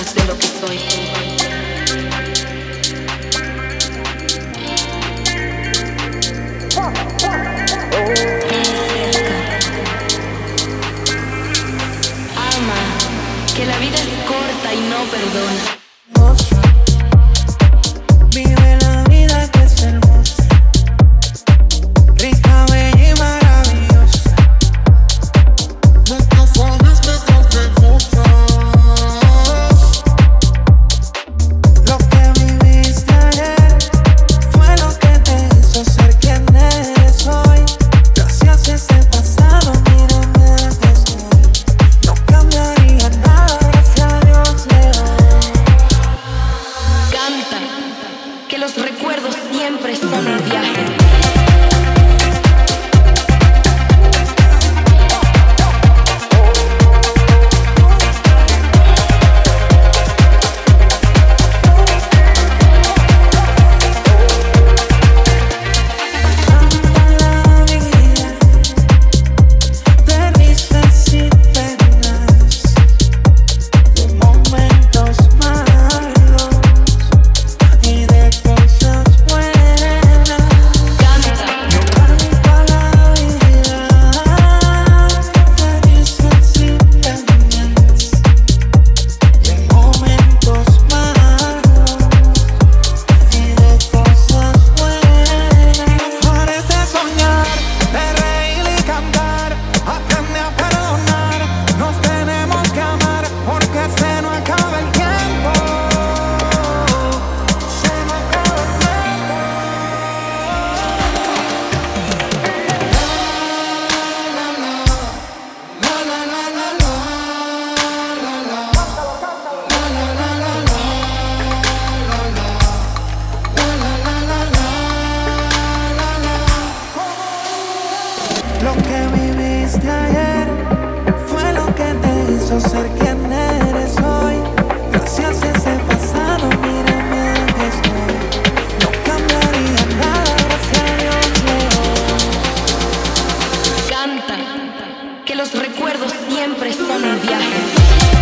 de lo que soy. Ama, que la vida es corta y no perdona. Lo que viviste ayer fue lo que te hizo ser quien eres hoy. Gracias a ese pasado, mírame que estoy. No cambiaría nada, gracias a Dios. Canta, que los recuerdos siempre son un viaje.